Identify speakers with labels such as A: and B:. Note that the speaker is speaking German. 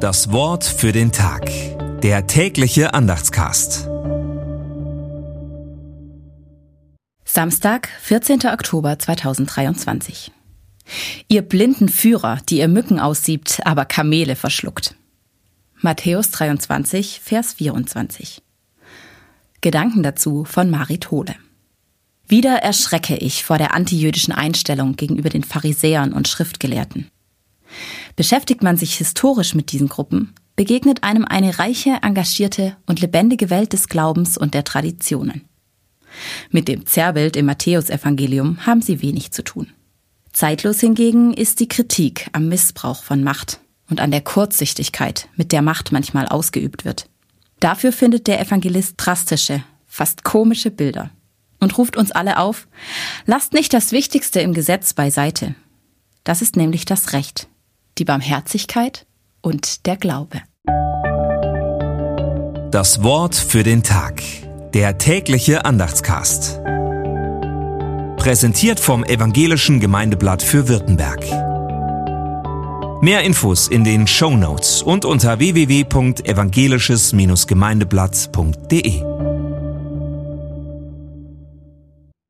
A: Das Wort für den Tag. Der tägliche Andachtscast.
B: Samstag, 14. Oktober 2023. Ihr blinden Führer, die ihr Mücken aussiebt, aber Kamele verschluckt. Matthäus 23, Vers 24. Gedanken dazu von Marit Hohle. Wieder erschrecke ich vor der antijüdischen Einstellung gegenüber den Pharisäern und Schriftgelehrten. Beschäftigt man sich historisch mit diesen Gruppen, begegnet einem eine reiche, engagierte und lebendige Welt des Glaubens und der Traditionen. Mit dem Zerrbild im Matthäusevangelium haben sie wenig zu tun. Zeitlos hingegen ist die Kritik am Missbrauch von Macht und an der Kurzsichtigkeit, mit der Macht manchmal ausgeübt wird. Dafür findet der Evangelist drastische, fast komische Bilder und ruft uns alle auf, lasst nicht das Wichtigste im Gesetz beiseite. Das ist nämlich das Recht, die Barmherzigkeit und der Glaube.
A: Das Wort für den Tag. Der tägliche Andachtscast. Präsentiert vom Evangelischen Gemeindeblatt für Württemberg. Mehr Infos in den Show Notes und unter www.evangelisches-gemeindeblatt.de.